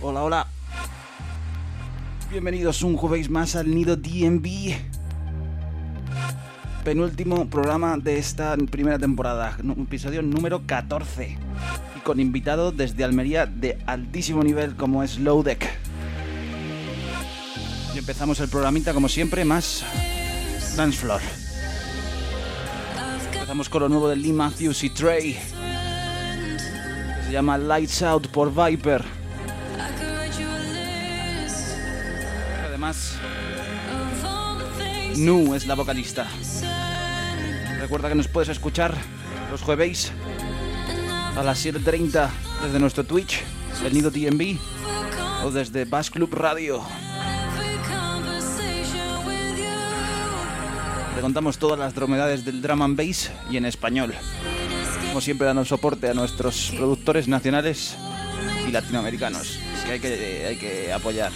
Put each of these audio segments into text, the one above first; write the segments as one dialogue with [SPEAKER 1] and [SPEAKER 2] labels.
[SPEAKER 1] Hola, hola. Bienvenidos un jueves más al Nido DMV. Penúltimo programa de esta primera temporada, episodio número 14. Y con invitado desde Almería de altísimo nivel como es Lowdeck. Y empezamos el programita como siempre, más Dance Floor. Empezamos con lo nuevo de Lee Matthews y Trey. se llama Lights Out por Viper. Nu es la vocalista. Recuerda que nos puedes escuchar los jueves a las 7.30 desde nuestro Twitch, el Nido TMB, o desde Bass Club Radio. Te contamos todas las dromedades del drum and bass y en español. Como siempre, dando soporte a nuestros productores nacionales y latinoamericanos, hay que, hay que apoyar.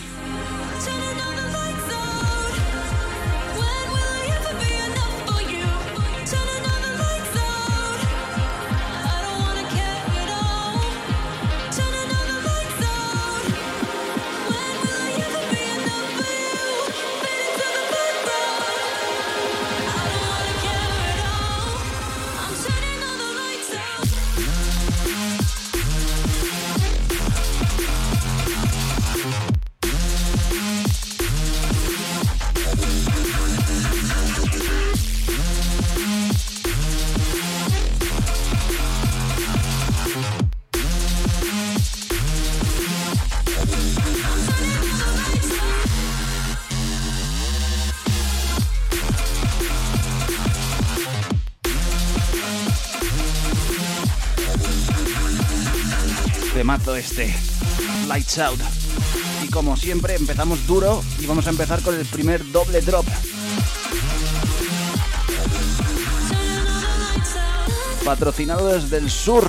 [SPEAKER 1] Este, Lights Out. Y como siempre empezamos duro y vamos a empezar con el primer doble drop. Patrocinado desde el sur.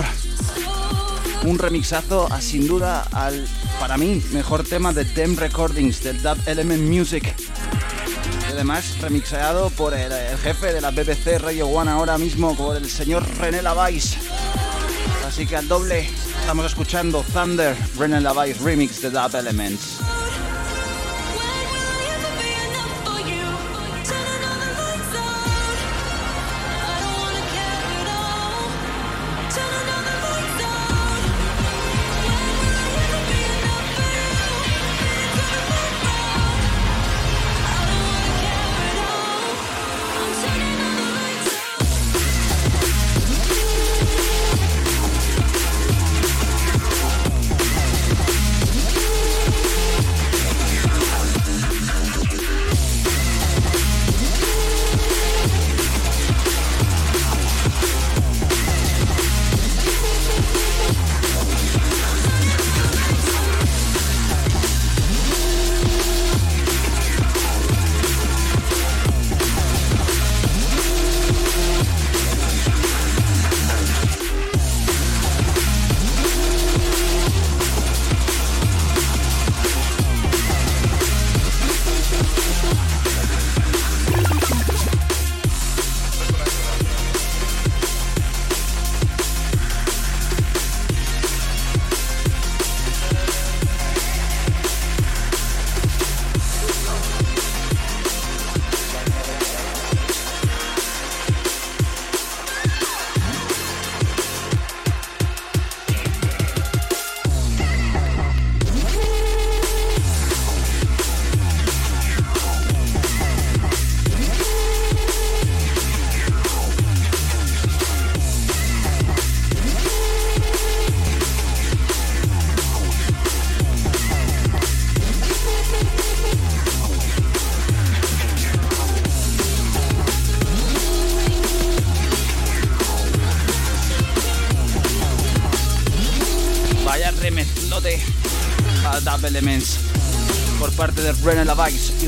[SPEAKER 1] Un remixazo a sin duda al, para mí, mejor tema de Dem Recordings, del Dub Element Music. Y además remixeado por el, jefe de la BBC Radio One ahora mismo, por el señor René Lavais. Así que al doble Estamos escuchando Thunder, René Lavais remix de Dub Elements.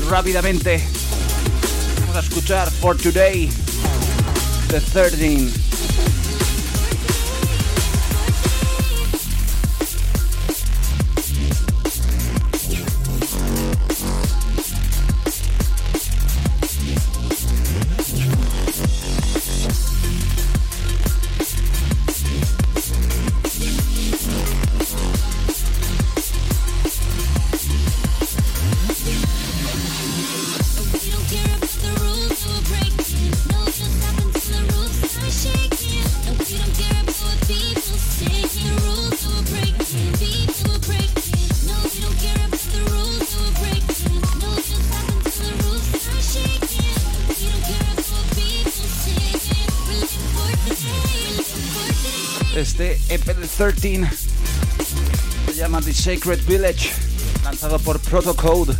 [SPEAKER 1] Rápidamente vamos a escuchar For Today, The 13. 13. Se llama The Sacred Village, lanzado por Protocode.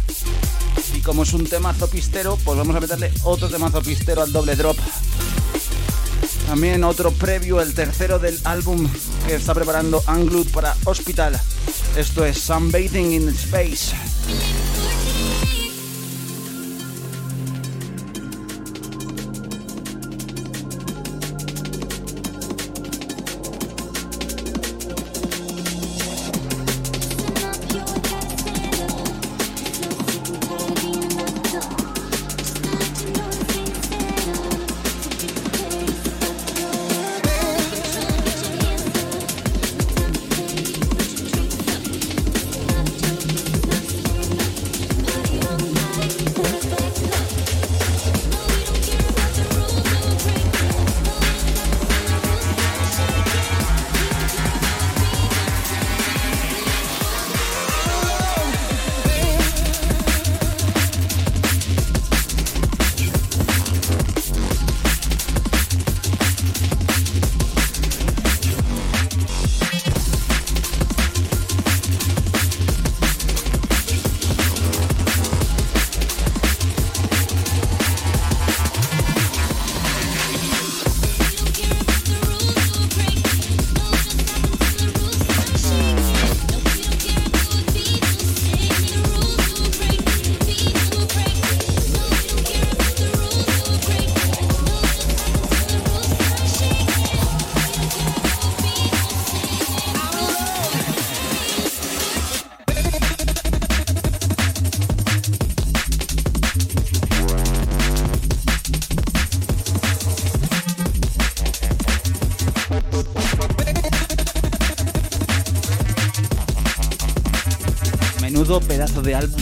[SPEAKER 1] Y como es un temazo pistero, pues vamos a meterle otro temazo pistero al doble drop. También otro previo, el tercero del álbum que está preparando Unglued para Hospital. Esto es Sunbathing in Space.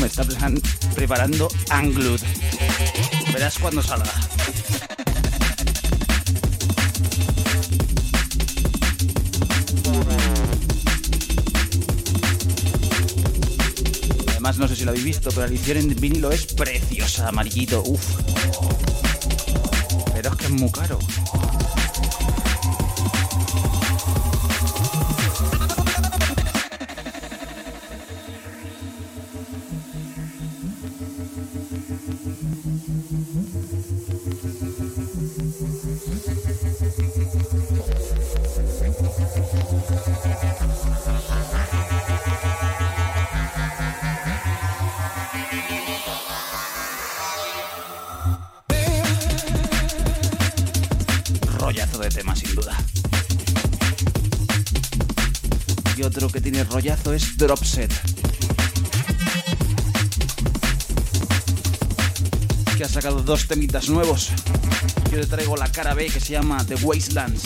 [SPEAKER 1] Álbum está preparando Unglued. Verás cuando salga. Además, no sé si lo habéis visto, pero la edición en vinilo es preciosa, amarillito. Uf. Pero es que es muy caro. Es Dropset. Que ha sacado dos temitas nuevos. Yo le traigo la cara B que se llama The Wastelands.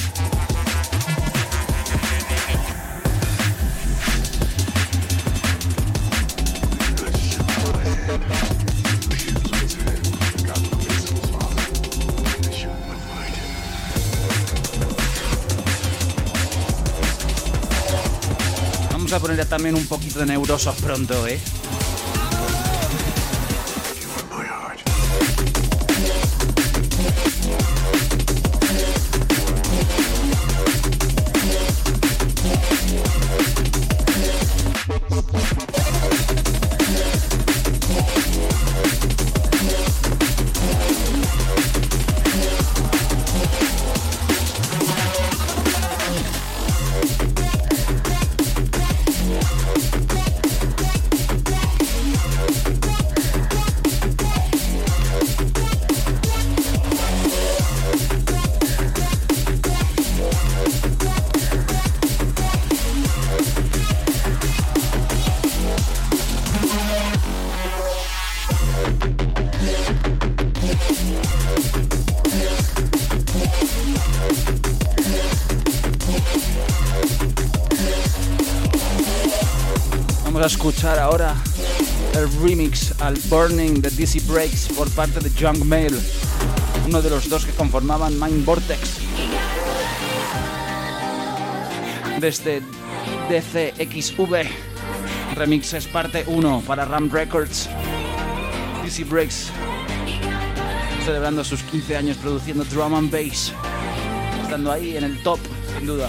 [SPEAKER 1] También un poquito de neurosos pronto, ¿eh? Ahora el remix al Burning de DC Breaks por parte de Young Mail, uno de los dos que conformaban Mind Vortex. Desde DCXV, remix es parte 1 para Ram Records. DC Breaks, celebrando sus 15 años produciendo drum and bass, estando ahí en el top, sin duda.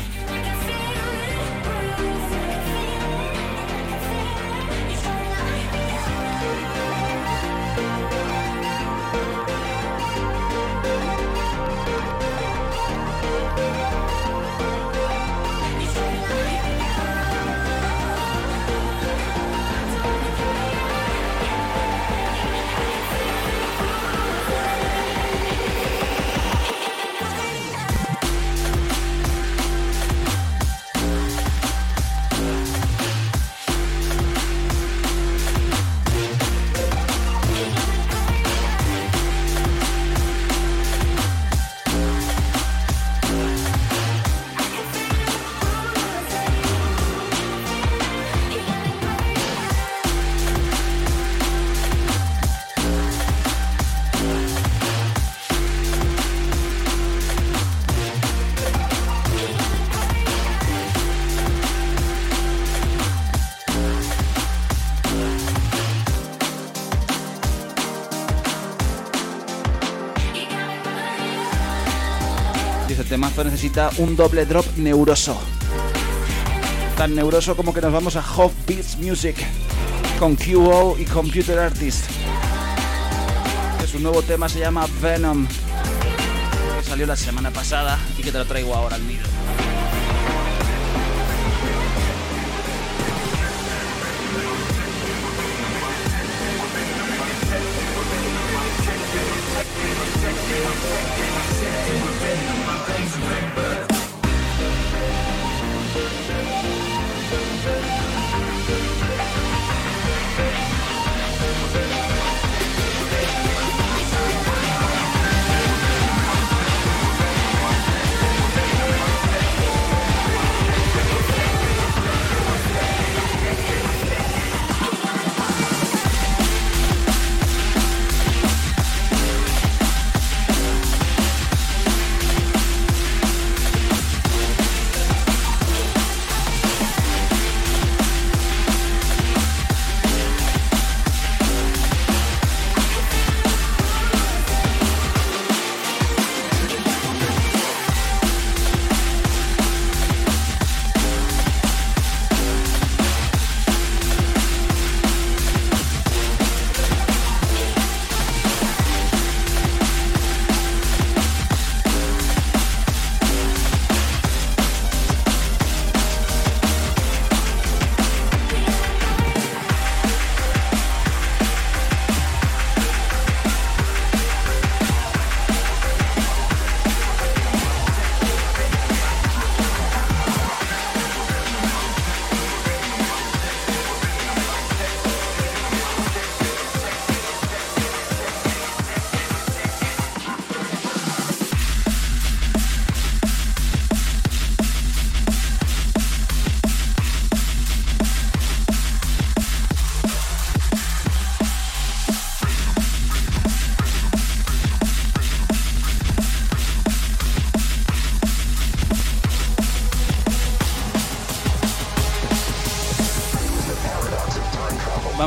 [SPEAKER 1] Necesita un doble drop neuroso. Tan neuroso como que nos vamos a Hot Beats Music con QO y Computer Artist. Su nuevo tema se llama Venom, que salió la semana pasada y que te lo traigo ahora al nido.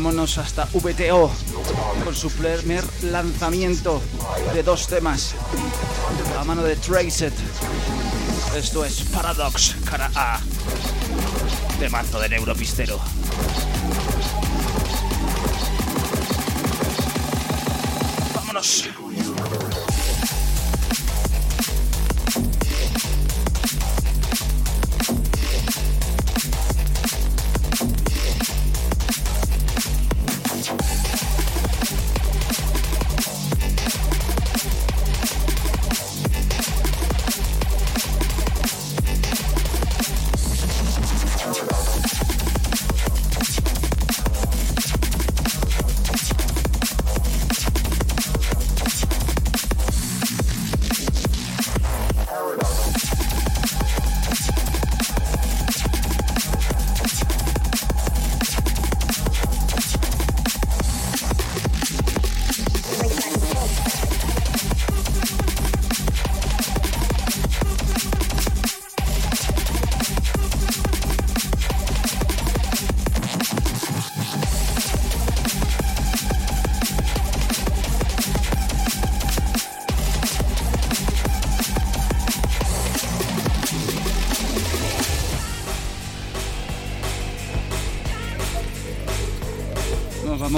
[SPEAKER 1] Vámonos hasta VTO con su primer lanzamiento de dos temas a mano de Traced. Esto es Paradox, cara A, de mazo de Neuropistero.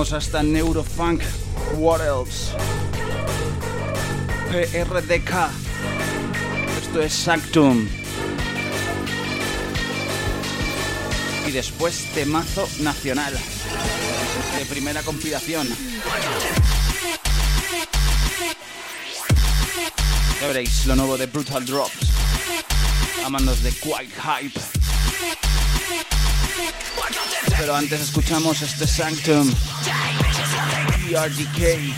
[SPEAKER 1] Nos vamos hasta Neurofunk. What else? PRDK. Esto es Sanctum. Y después temazo nacional. De primera compilación. Ya veréis lo nuevo de Brutal Drops. A manos de Quite Hype. Pero antes escuchamos este Sanctum. ERDK.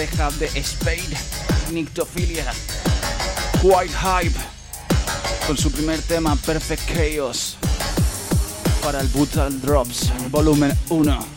[SPEAKER 1] Pareja de Spade, Nictophilia, White Hype, con su primer tema Perfect Chaos para el Brutal Drops, volumen 1.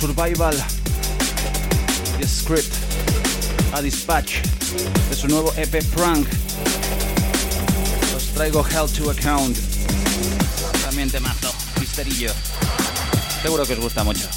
[SPEAKER 1] Survival, The Script, a Dispatch, de su nuevo EP Prank. Os traigo Hell to Account. También te mato, misterillo. Seguro que os gusta mucho.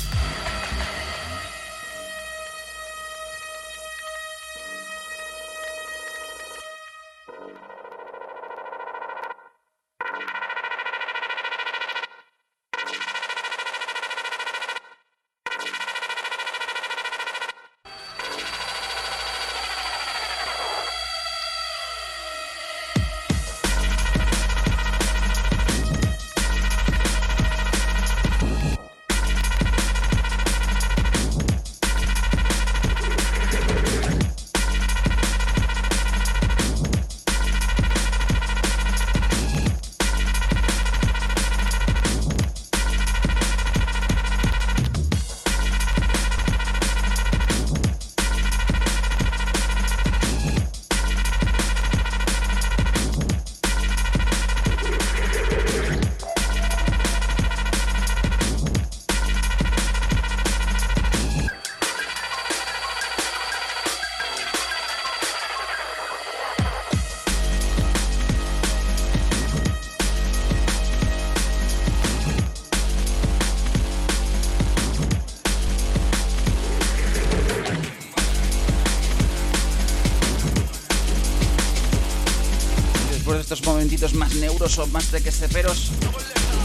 [SPEAKER 1] Más neuros o más tequesteperos,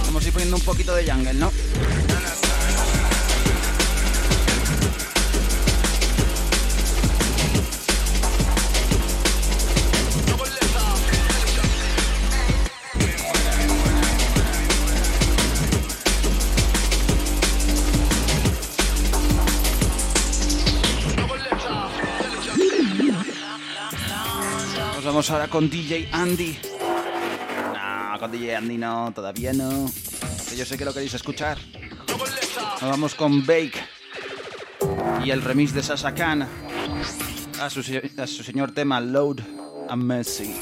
[SPEAKER 1] vamos a ir poniendo un poquito de jungle, ¿no? vamos ahora con DJ Andy. Con DJ Andy no, todavía no. Que yo sé que lo queréis escuchar. Nos vamos con Bake y el remix de Sasa Khan a su, a su señor tema Load and Mercy.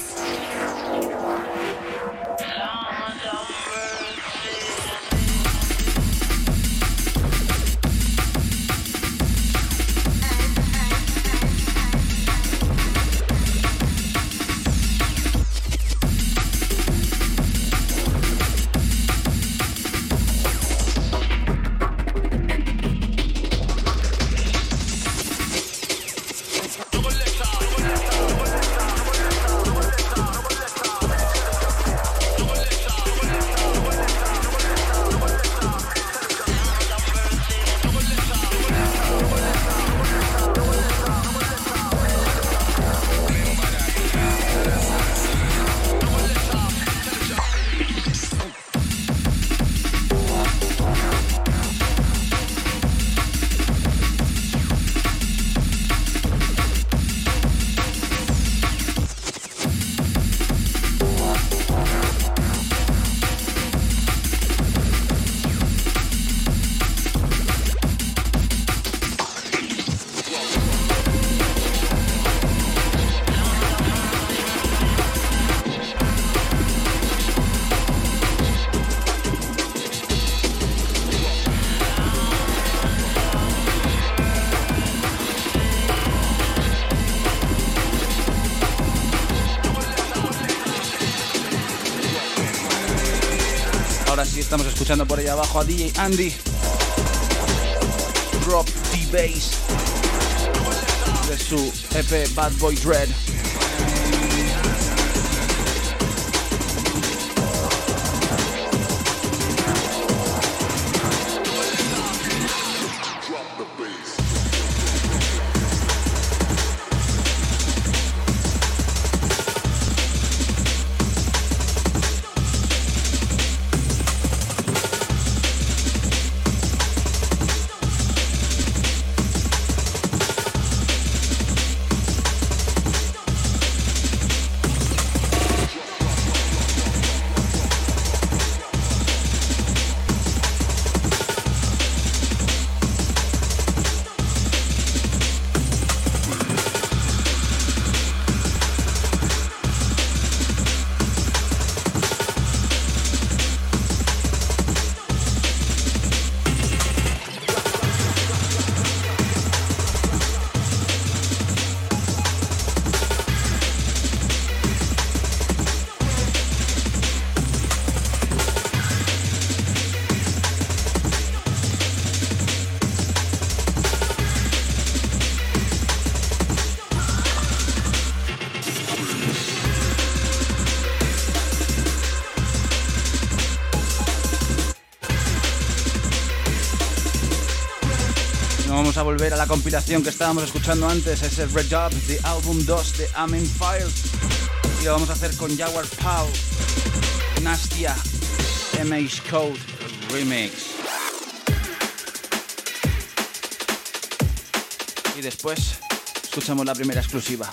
[SPEAKER 1] Escuchando por ahí abajo a DJ Andy. Drop the Bass de su EP Bad Boy Dread. La compilación que estábamos escuchando antes, es el Red Dub de álbum 2 de Amen File. Y lo vamos a hacer con Jaguar Pau, Nastia, MH Code Remix. Y después escuchamos la primera exclusiva.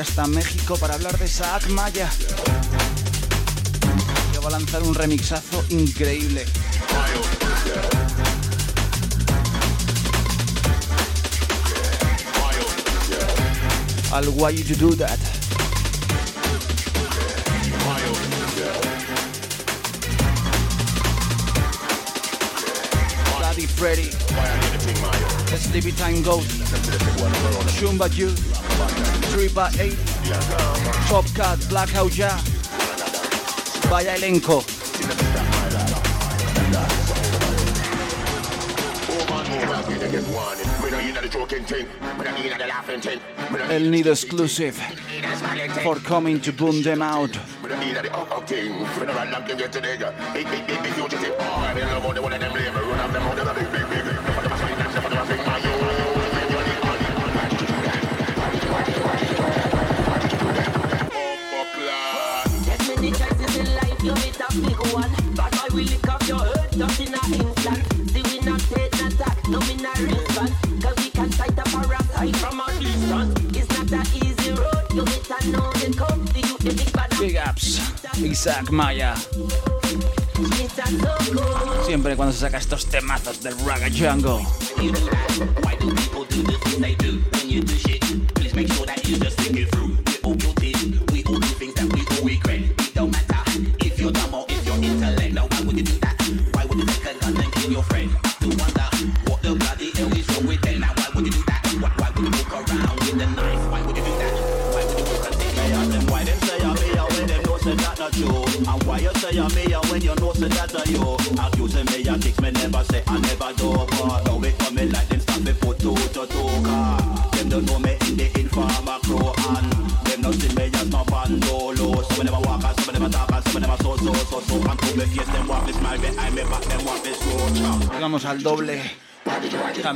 [SPEAKER 2] Hasta México para hablar de Saak Maya. Que va a lanzar un remixazo increíble. Al Why You Do That. Daddy Freddy. Sleepy Time Ghost. Shumba Ju. 3 by 8 Top Cat. Blackout Ja. Vaya elenco. El Nido Exclusive for coming to boom them out. Isaac Maya. Siempre cuando se saca estos temazos del Raga Jungle.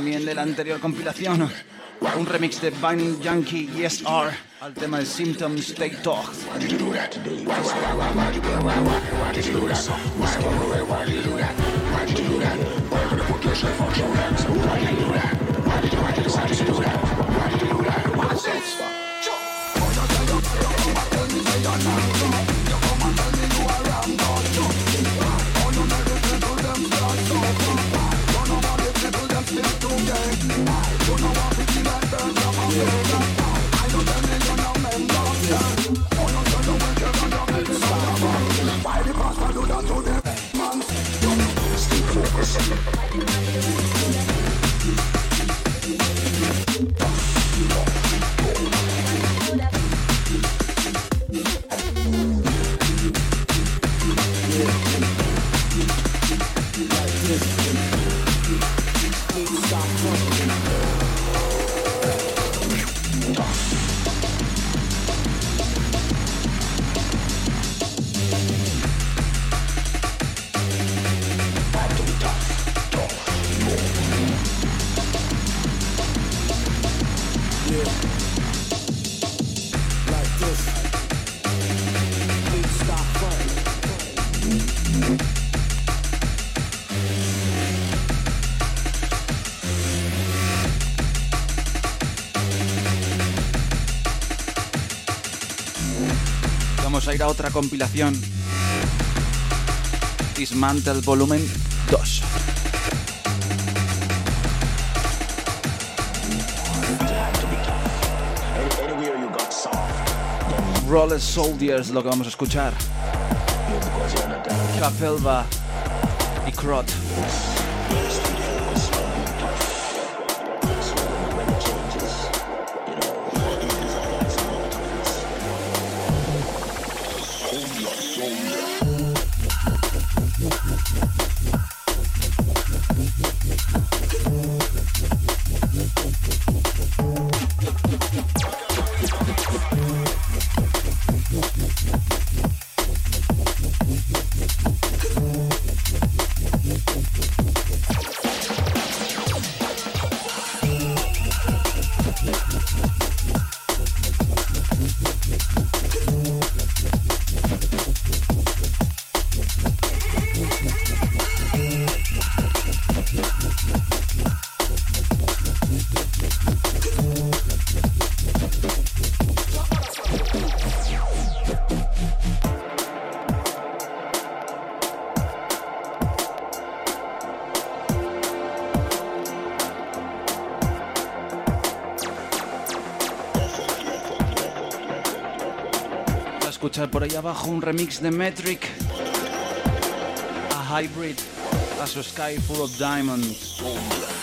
[SPEAKER 2] También de la anterior compilación. Un remix de Vinyl Yankee Yes R al tema de Symptoms Stay Talk. Otra compilación. Dismantle Volumen 2. Roller Soldiers lo que vamos a escuchar. Cafelba y Crot.
[SPEAKER 3] Escuchar por ahí abajo un remix de Metric, a hybrid, a su Sky Full of Diamonds.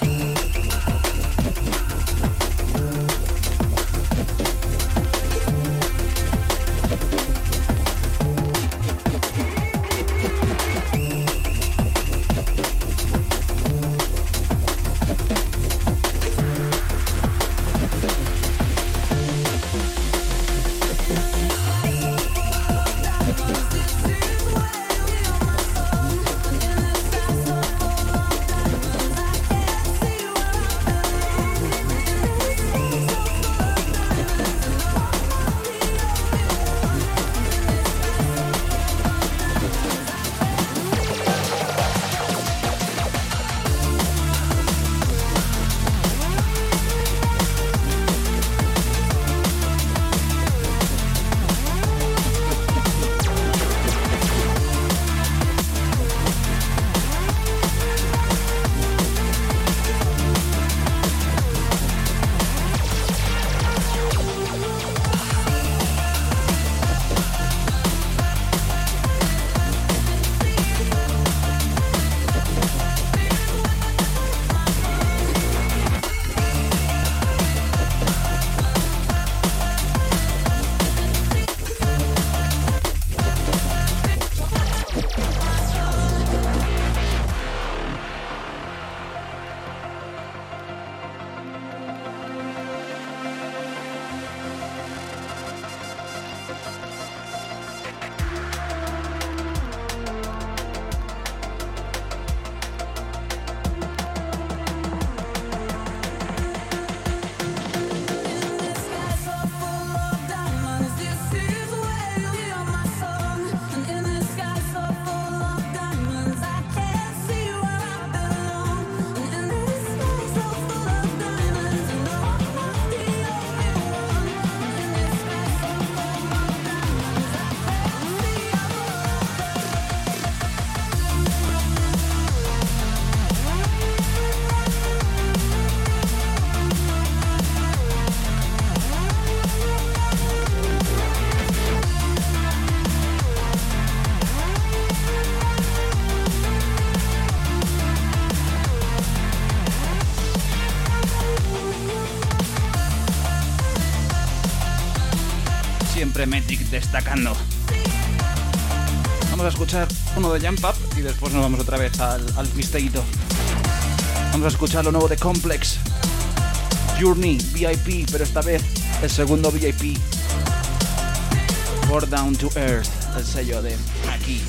[SPEAKER 3] Vamos a escuchar uno de Jump Up y después nos vamos otra vez al, al Vamos a escuchar lo nuevo de Complex. Journey VIP, pero esta vez el segundo VIP. For Down to Earth, el sello de aquí.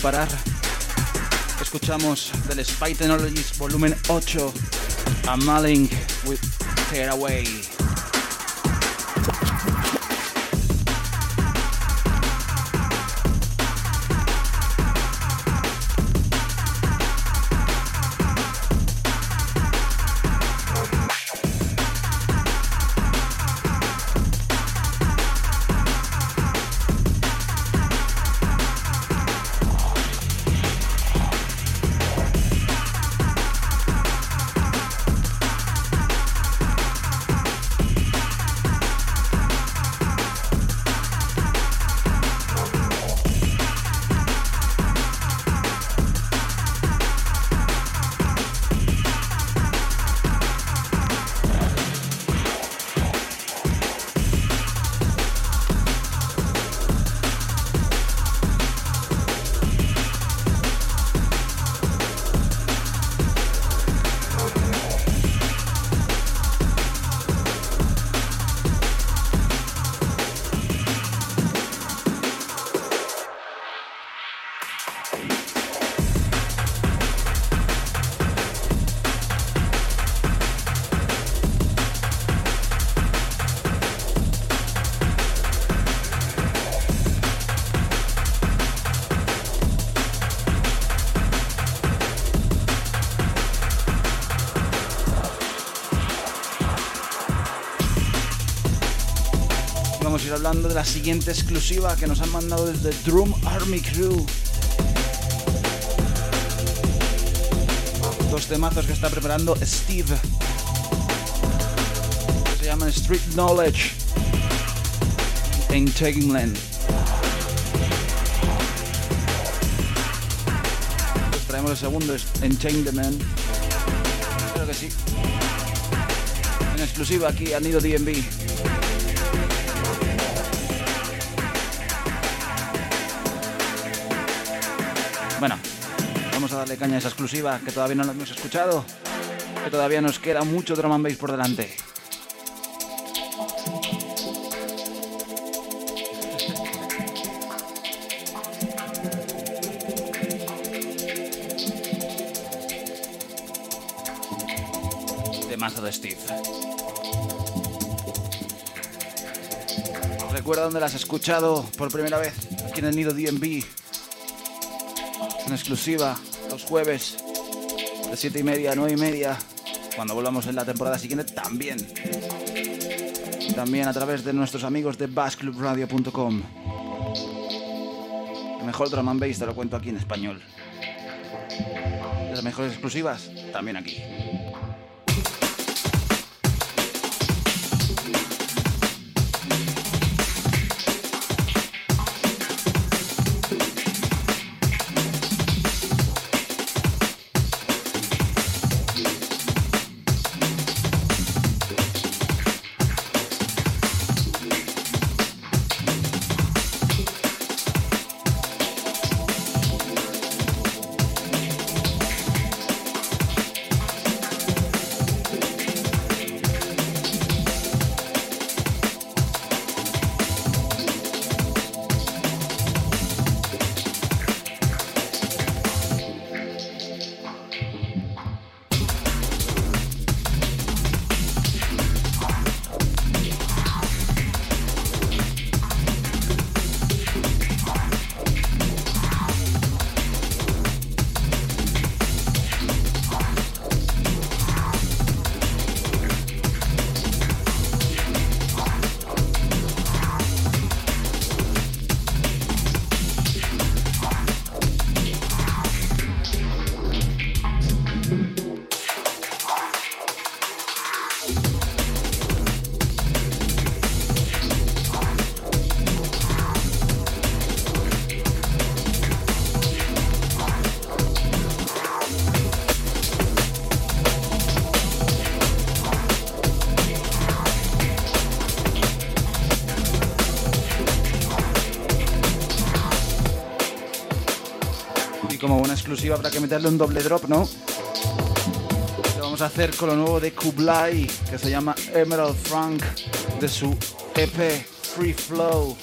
[SPEAKER 3] Parar. Escuchamos del Spy Technologies volumen 8 a Malling with Away.
[SPEAKER 1] De la siguiente exclusiva que nos han mandado desde Drum Army Crew. Dos temazos que está preparando Steve. Que se llaman Street Knowledge. Entanglement. Pues traemos el segundo, Entanglement. Creo que sí. En exclusiva aquí a Nido DMV. Caña esa exclusiva que todavía no la hemos escuchado, que todavía nos queda mucho drum and bass por delante. De mazo de Steve. Recuerda dónde las has escuchado por primera vez, aquí en el Nido DMV en exclusiva los jueves de 7 y media a 9 y media. Cuando volvamos en la temporada siguiente también. También a través de nuestros amigos de bassclubradio.com. El mejor drum and bass te lo cuento aquí en español. Las mejores exclusivas también aquí. Exclusiva habrá que meterle un doble drop, ¿no? Lo vamos a hacer con lo nuevo de Kublai, que se llama Emerald Frank, de su EP Free Flow.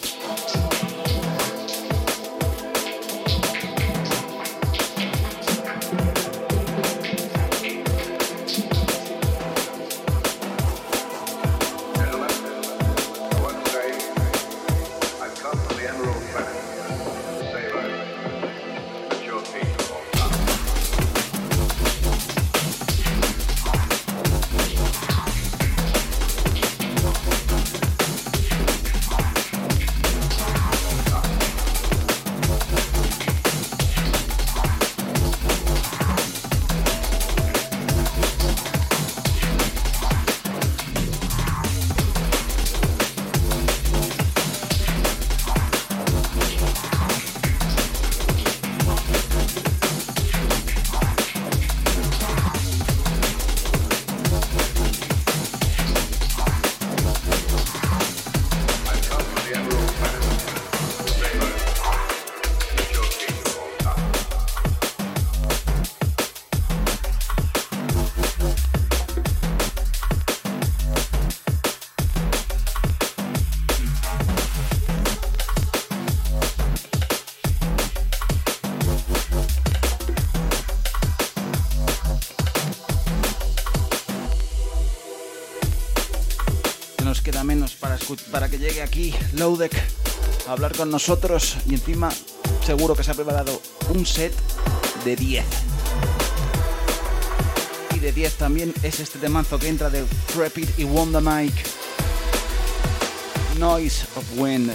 [SPEAKER 1] Para que llegue aquí Lowdeck a hablar con nosotros y encima seguro que se ha preparado un set de 10. Y de 10 también es este temazo que entra de Trepid y Wonder Mike. Noise of Wind.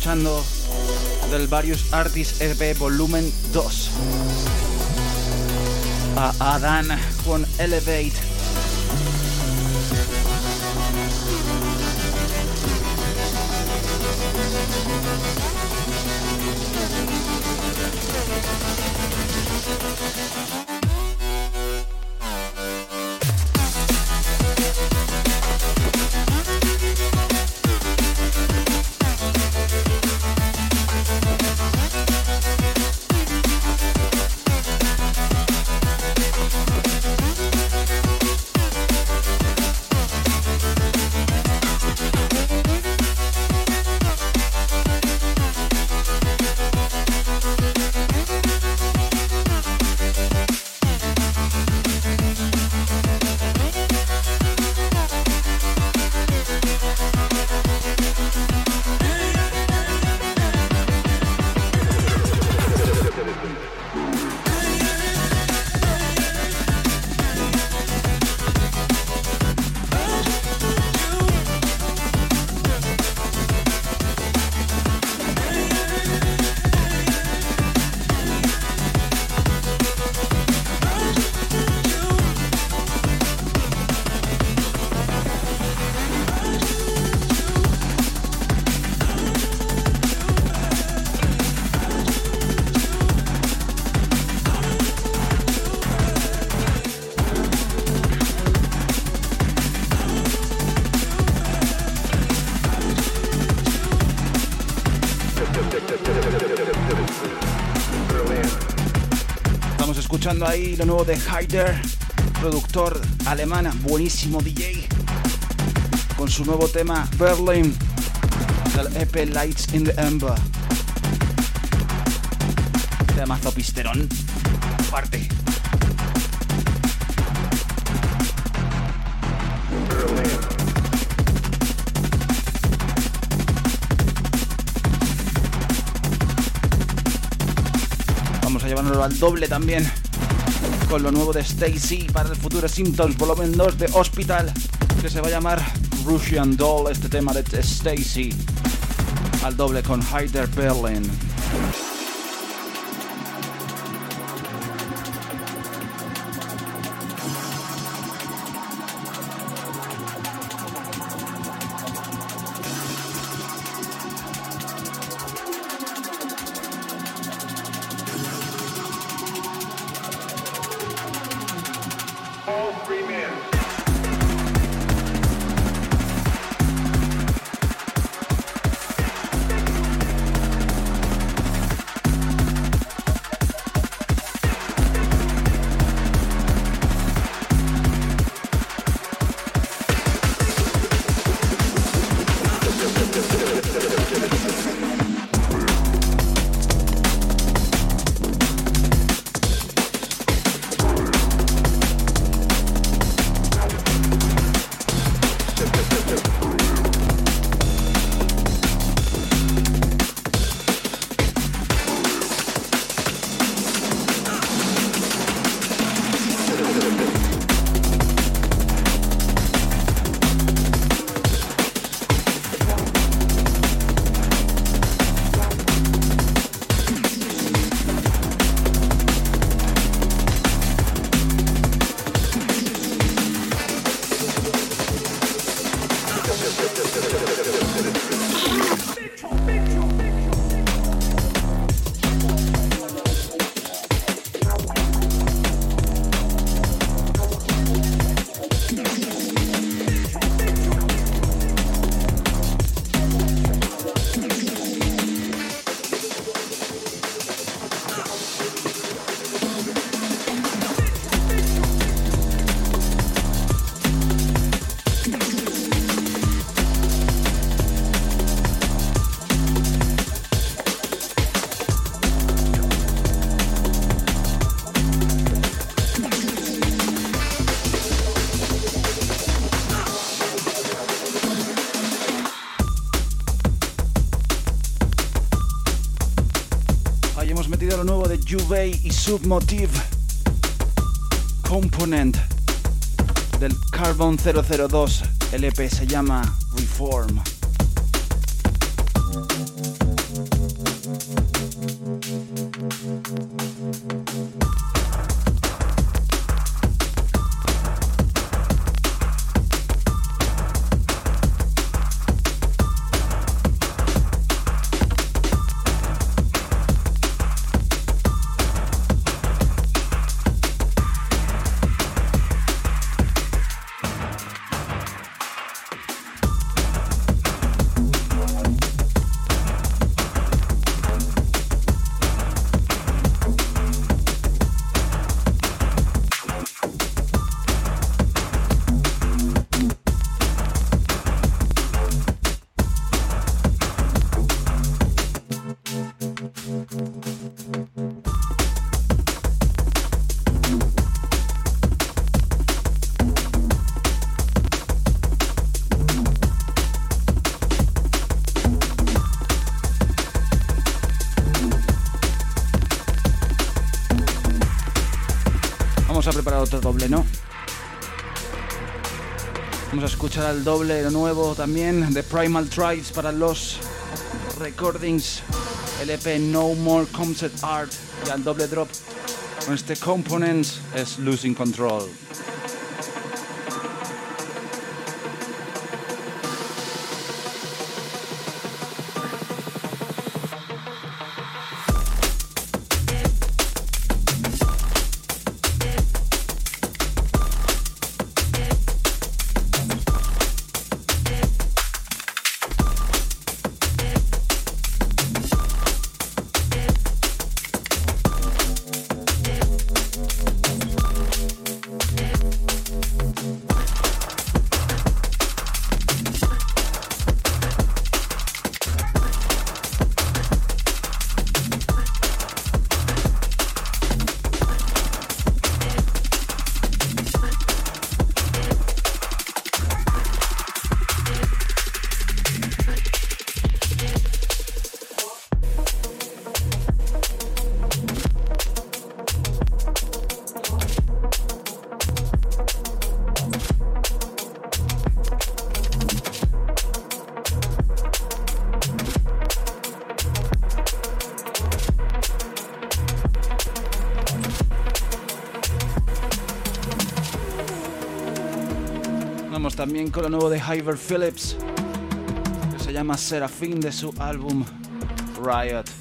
[SPEAKER 1] Escuchando del Various Artists EP Volumen 2. A Adán con Elevate. Ahí lo nuevo de Hyder, productor alemana, buenísimo DJ, con su nuevo tema Berlin del EP Lights in the Ember. Temazo pisterón, parte. Llevárnoslo al doble también con lo nuevo de Stacy para el futuro Symptoms volumen 2 de Hospital, que se va a llamar Russian Doll, este tema de Stacy, al doble con Hyder Berlin. Juve y Submotive. Component del Carbon 002. LP se llama Reform. Doble, lo nuevo también de Primal Tribes para los recordings. LP No More Concept Art y al doble drop con este Components es Losing Control. Con lo nuevo de Hyver Phillips, que se llama Serafín de su álbum Riot.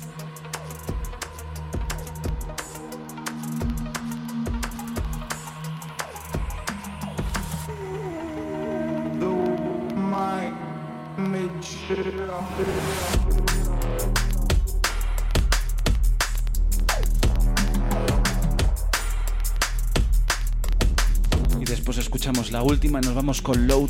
[SPEAKER 1] Vamos con Low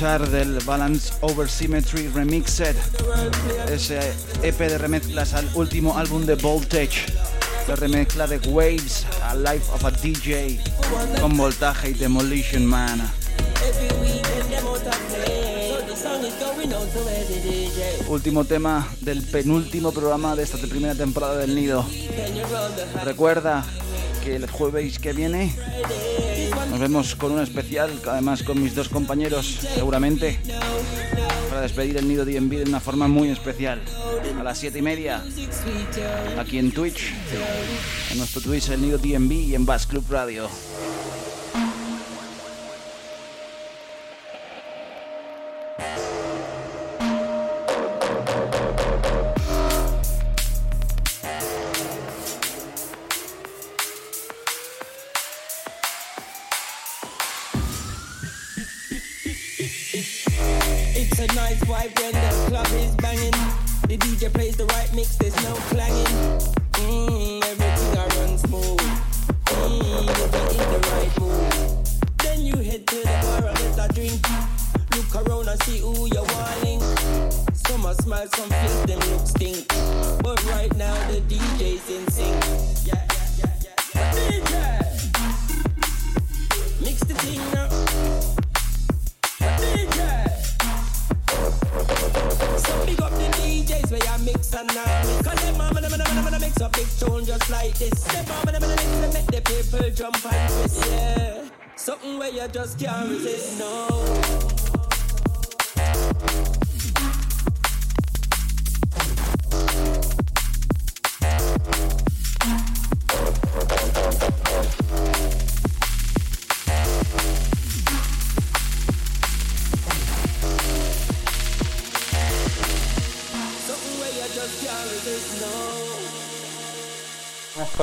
[SPEAKER 1] escuchar del Balance Over Symmetry Remixed, ese EP de remezclas al último álbum de Voltage, la remezcla de Waves a Life of a DJ con voltaje y Demolition Man. Último tema del penúltimo programa de esta primera temporada del Nido. Recuerda que el jueves que viene vemos con un especial, además con mis dos compañeros seguramente. para despedir el nido DMV de una forma muy especial. A las 7 y media, aquí en Twitch, en nuestro Twitch el nido DMV y en Bass Club Radio.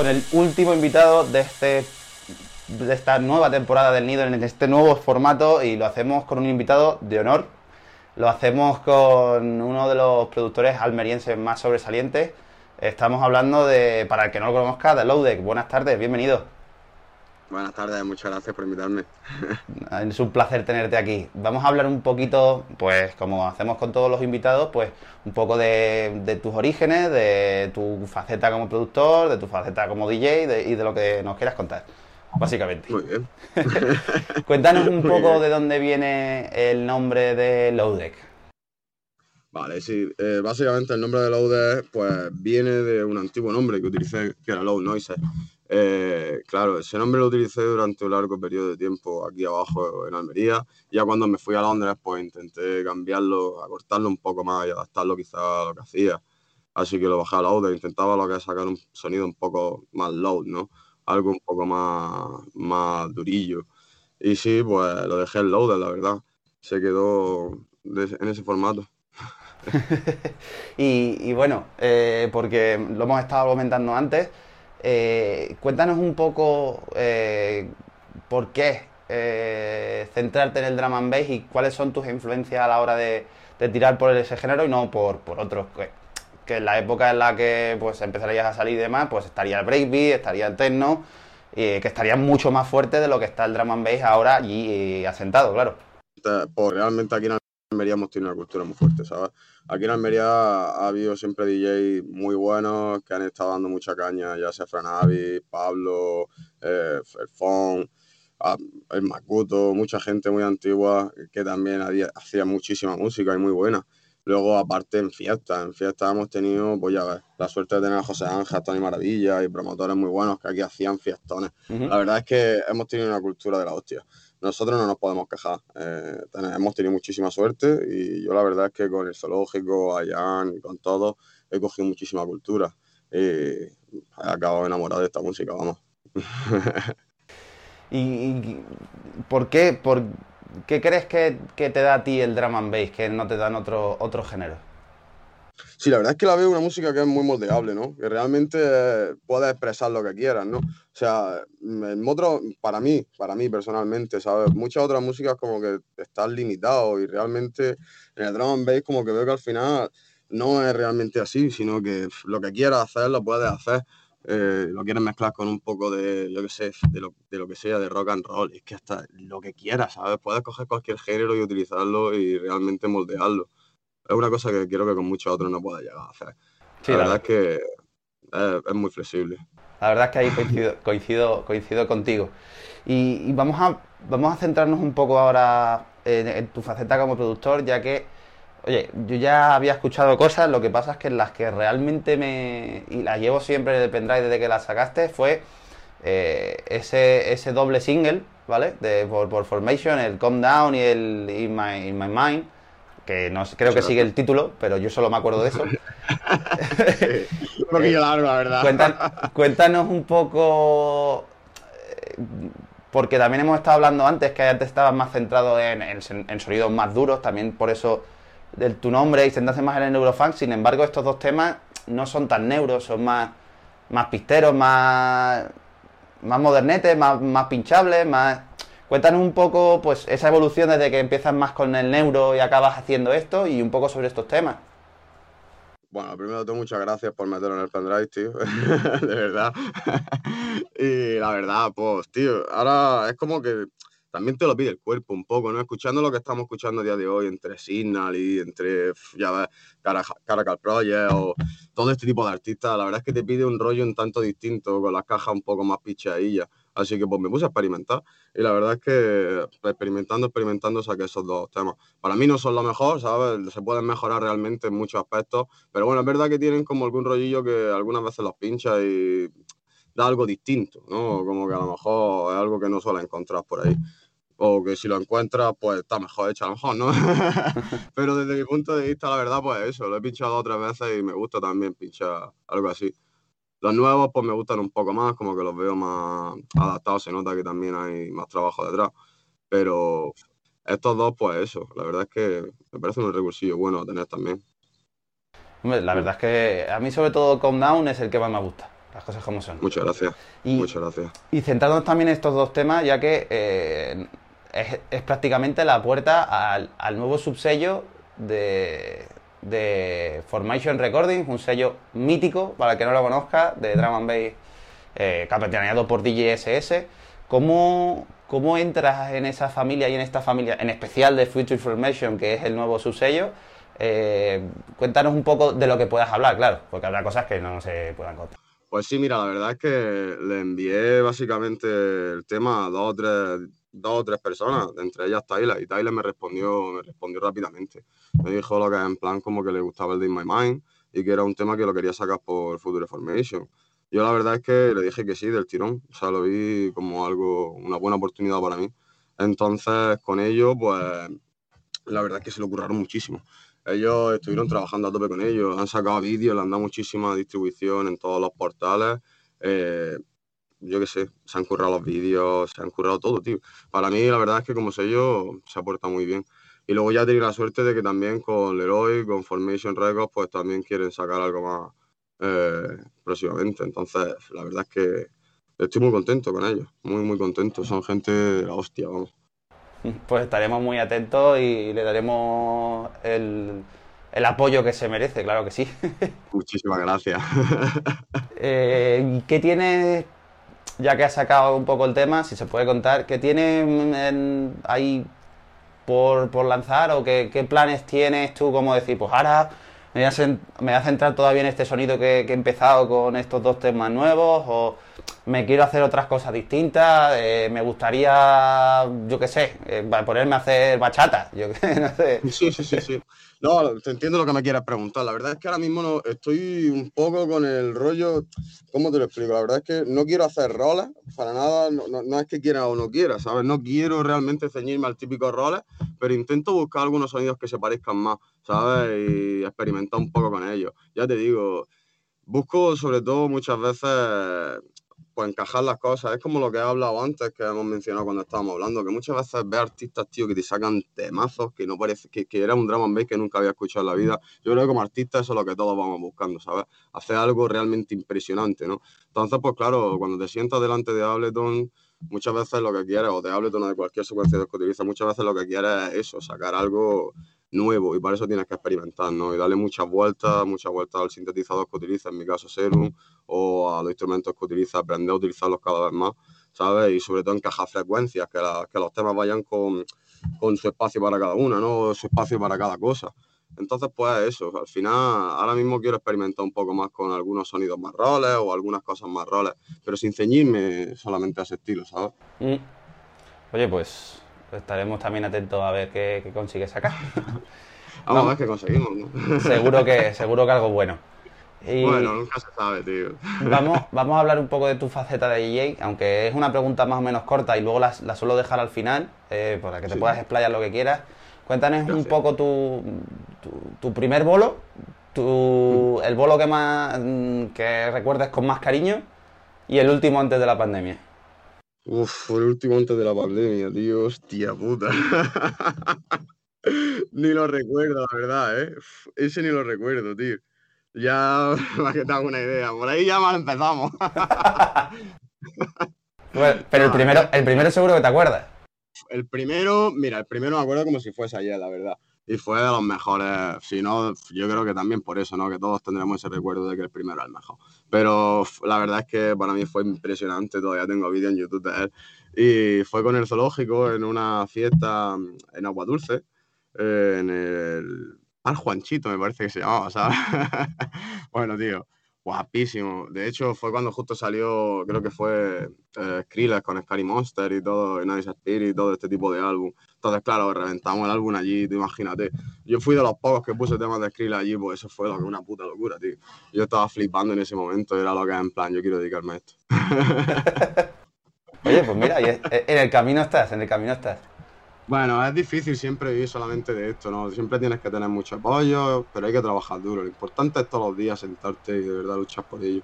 [SPEAKER 4] El último invitado de, este, de esta nueva temporada del Nido, en este nuevo formato, y lo hacemos con un invitado de honor. Lo hacemos con uno de los productores almerienses más sobresalientes. Estamos hablando de, para el que no lo conozca, de Loudek. Buenas tardes, bienvenido.
[SPEAKER 5] Buenas tardes, muchas gracias por invitarme.
[SPEAKER 4] Es un placer tenerte aquí. Vamos a hablar un poquito, pues como hacemos con todos los invitados, pues un poco de, tus orígenes, de tu faceta como productor, de tu faceta como DJ y de lo que nos quieras contar, básicamente.
[SPEAKER 5] Muy bien.
[SPEAKER 4] Cuéntanos un poco de dónde viene el nombre de Lowdeck.
[SPEAKER 5] Vale, sí. Eh, básicamente el nombre de Lowdeck pues viene de un antiguo nombre que utilicé, que era Low Noises eh, claro, ese nombre lo utilicé durante un largo periodo de tiempo aquí abajo en Almería. Ya cuando me fui a Londres, pues intenté cambiarlo, acortarlo un poco más y adaptarlo quizá a lo que hacía. Así que lo bajé a loud, intentaba lo que sacar un sonido un poco más loud, ¿no? Algo un poco más, más durillo. Y sí, pues lo dejé en loader, la verdad. Se quedó en ese formato.
[SPEAKER 4] y, bueno, eh, porque lo hemos estado comentando antes, eh, cuéntanos un poco eh, por qué eh, centrarte en el drum and bass y cuáles son tus influencias a la hora de, tirar por ese género y no por, otros. Que, en la época en la que pues empezarías a salir y demás, pues estaría el breakbeat, estaría el techno, que estaría mucho más fuerte de lo que está el drum and bass ahora allí asentado, claro.
[SPEAKER 5] Pues realmente aquí en Almería hemos tenido una cultura muy fuerte, ¿sabes? Aquí en Almería ha habido siempre DJs muy buenos que han estado dando mucha caña, ya sea Franavi, Pablo, eh, Fon, ah, el Makuto, mucha gente muy antigua que también hacía muchísima música y muy buena. Luego, aparte, en fiestas, en fiestas hemos tenido, pues ya ves, la suerte de tener a José Ángel, Tony Maravilla y promotores muy buenos que aquí hacían fiestones. La verdad es que hemos tenido una cultura de la hostia nosotros no nos podemos quejar. Eh, hemos tenido muchísima suerte y yo la verdad es que con el zoológico, Ayan y con todo, he cogido muchísima cultura y he acabado enamorado de esta música, vamos.
[SPEAKER 4] ¿Y, por qué, por, qué crees que, te da a ti el drum and bass que no te dan otro, otro género?
[SPEAKER 5] Sí, la verdad es que la veo una música que es muy moldeable, ¿no? Que realmente puedes expresar lo que quieras, ¿no? O sea, en otro, para mí, para mí personalmente, ¿sabes? Muchas otras músicas como que están limitados y realmente en el drum and bass como que veo que al final no es realmente así, sino que lo que quieras hacer lo puedes hacer. Eh, lo quieres mezclar con un poco de, yo qué sé, de lo, de lo que sea, de rock and roll. Es que hasta lo que quieras, ¿sabes? Puedes coger cualquier género y utilizarlo y realmente moldearlo es una cosa que quiero que con muchos otros no pueda llegar a hacer. la, verdad es que es, muy flexible.
[SPEAKER 4] La verdad es que ahí coincido, coincido, coincido contigo. Y, vamos, a, vamos a centrarnos un poco ahora en, tu faceta como productor, ya que, oye, yo ya había escuchado cosas, lo que pasa es que las que realmente me... y las llevo siempre en el pendrive desde que las sacaste, fue eh, ese, ese doble single, ¿vale? De, por, Formation, el Calm Down y el In My, In My Mind que no creo que sigue el título, pero yo solo me acuerdo de eso.
[SPEAKER 5] un poquillo largo, la
[SPEAKER 4] verdad. Cuéntanos, un poco, eh, porque también hemos estado hablando antes que antes estabas más centrado en, sonidos más duros, también por eso del tu nombre y centrarse más en el neurofunk. Sin embargo, estos dos temas no son tan neuros, son más, más pisteros, más, más modernetes, más, más pinchables, más Cuéntanos un poco pues esa evolución desde que empiezas más con el neuro y acabas haciendo esto y un poco sobre estos temas.
[SPEAKER 5] Bueno, primero de todo, muchas gracias por meterlo en el pendrive, tío. de verdad. y la verdad, pues, tío, ahora es como que también te lo pide el cuerpo un poco, ¿no? Escuchando lo que estamos escuchando a día de hoy entre Signal y entre, ya ves, Caracal Project o todo este tipo de artistas, la verdad es que te pide un rollo un tanto distinto, con las cajas un poco más pichadillas. Así que pues me puse a experimentar y la verdad es que experimentando, experimentando saqué esos dos temas. Para mí no son lo mejor, ¿sabes? Se pueden mejorar realmente en muchos aspectos, pero bueno, es verdad que tienen como algún rollillo que algunas veces los pincha y da algo distinto, ¿no? Como que a lo mejor es algo que no suele encontrar por ahí. O que si lo encuentras, pues está mejor hecho a lo mejor, ¿no? pero desde mi punto de vista, la verdad, pues eso, lo he pinchado otras veces y me gusta también pinchar algo así. Los nuevos pues me gustan un poco más, como que los veo más adaptados, se nota que también hay más trabajo detrás. Pero estos dos, pues eso, la verdad es que me parece un recursillo bueno a tener también.
[SPEAKER 4] la verdad es que a mí sobre todo Calm Down es el que más me gusta, las cosas como son.
[SPEAKER 5] Muchas gracias, y, muchas gracias.
[SPEAKER 4] Y centrándonos también en estos dos temas, ya que eh, es, prácticamente la puerta al, al nuevo subsello de, de Formation Recordings, un sello mítico, para el que no lo conozca, de Drum and Bass, eh, capitaneado por DJSS. ¿Cómo, ¿Cómo entras en esa familia y en esta familia, en especial de Future Formation, que es el nuevo subsello? Eh, cuéntanos un poco de lo que puedas hablar, claro, porque habrá cosas que no se puedan contar.
[SPEAKER 5] Pues sí, mira, la verdad es que le envié básicamente el tema a dos o tres dos o tres personas, entre ellas Tyler, y Tyler me respondió, me respondió rápidamente. Me dijo lo que en plan como que le gustaba el de In My Mind y que era un tema que lo quería sacar por Future Formation. Yo la verdad es que le dije que sí, del tirón, o sea, lo vi como algo, una buena oportunidad para mí. Entonces, con ellos, pues, la verdad es que se lo curraron muchísimo. Ellos estuvieron trabajando a tope con ellos, han sacado vídeos, le han dado muchísima distribución en todos los portales. Eh, yo qué sé, se han currado los vídeos, se han currado todo, tío. Para mí, la verdad es que como yo, se aporta muy bien. Y luego ya tenía la suerte de que también con Leroy, con Formation Records, pues también quieren sacar algo más eh, próximamente. Entonces, la verdad es que estoy muy contento con ellos, muy, muy contento. Son gente de la hostia, vamos.
[SPEAKER 4] Pues estaremos muy atentos y le daremos el, el apoyo que se merece, claro que sí.
[SPEAKER 5] Muchísimas gracias.
[SPEAKER 4] eh, ¿Qué tienes ya que has sacado un poco el tema, si se puede contar, ¿qué tiene ahí por, lanzar o qué, planes tienes tú como decir, pues ahora me voy a, centrar todavía en este sonido que, he empezado con estos dos temas nuevos o me quiero hacer otras cosas distintas, eh, me gustaría, yo qué sé, eh, ponerme a hacer bachata, yo no sé.
[SPEAKER 5] Sí, sí, sí, sí. No, te entiendo lo que me quieras preguntar. La verdad es que ahora mismo no, estoy un poco con el rollo. ¿Cómo te lo explico? La verdad es que no quiero hacer roles para nada. No, es que quiera o no quiera, ¿sabes? No quiero realmente ceñirme al típico roles, pero intento buscar algunos sonidos que se parezcan más, ¿sabes? Y experimentar un poco con ellos. Ya te digo, busco sobre todo muchas veces pues encajar las cosas. Es como lo que he hablado antes, que hemos mencionado cuando estábamos hablando, que muchas veces ves artistas, tío, que te sacan temazos, que no parece, que, era un drama and bass que nunca había escuchado en la vida. Yo creo que como artista eso es lo que todos vamos buscando, ¿sabes? Hacer algo realmente impresionante, ¿no? Entonces, pues claro, cuando te sientas delante de Ableton, muchas veces lo que quieres, o de Ableton o de cualquier secuencia que utiliza, muchas veces lo que quieres es eso, sacar algo nuevo y para eso tienes que experimentar, ¿no? Y darle muchas vueltas, muchas vueltas al sintetizador que utiliza, en mi caso Serum, o a los instrumentos que utiliza, aprender a utilizarlos cada vez más, ¿sabes? Y sobre todo encajar frecuencias, que, que los temas vayan con, con, su espacio para cada una, ¿no? Su espacio para cada cosa. Entonces, pues eso, al final, ahora mismo quiero experimentar un poco más con algunos sonidos más roles o algunas cosas más roles, pero sin ceñirme solamente a ese estilo, ¿sabes?
[SPEAKER 4] Mm. Oye, pues estaremos también atentos a ver qué, qué consigue sacar.
[SPEAKER 5] Vamos a ver qué conseguimos, ¿no?
[SPEAKER 4] seguro que, seguro que algo bueno.
[SPEAKER 5] bueno, nunca se sabe, tío.
[SPEAKER 4] Vamos, vamos a hablar un poco de tu faceta de DJ, aunque es una pregunta más o menos corta y luego la, suelo dejar al final, eh, para que te puedas explayar lo que quieras. Cuéntanos un poco tu, tu, primer bolo, tu, el bolo que más mm, que recuerdes con más cariño y el último antes de la pandemia.
[SPEAKER 5] Uf, el último antes de la pandemia, tío, hostia puta. ni lo recuerdo, la verdad, ¿eh? Ese ni lo recuerdo, tío. Ya, para que te haga una idea, por ahí ya mal empezamos.
[SPEAKER 4] pero el primero, el primero seguro que te acuerdas.
[SPEAKER 5] El primero, mira, el primero me acuerdo como si fuese ayer, la verdad. Y fue de los mejores, si no, yo creo que también por eso, ¿no? Que todos tendremos ese recuerdo de que el primero era el mejor. Pero la verdad es que para mí fue impresionante, todavía tengo vídeo en YouTube de él. Y fue con el zoológico en una fiesta en Agua Dulce, eh, en el Al Juanchito, me parece que se llamaba, ¿sabes? bueno, tío, guapísimo. De hecho, fue cuando justo salió, creo que fue eh, Skrillex con Scary Monster y todo, Nice Spirit y todo este tipo de álbum. Entonces, claro, reventamos el álbum allí, imagínate. Yo fui de los pocos que puse temas de Skrillex allí, pues eso fue lo que una puta locura, tío. Yo estaba flipando en ese momento, era lo que en plan, yo quiero dedicarme a esto.
[SPEAKER 4] Oye, pues mira, en el camino estás, en el camino estás.
[SPEAKER 5] Bueno, es difícil siempre vivir solamente de esto, ¿no? Siempre tienes que tener mucho apoyo, pero hay que trabajar duro. Lo importante es todos los días sentarte y de verdad luchar por ello.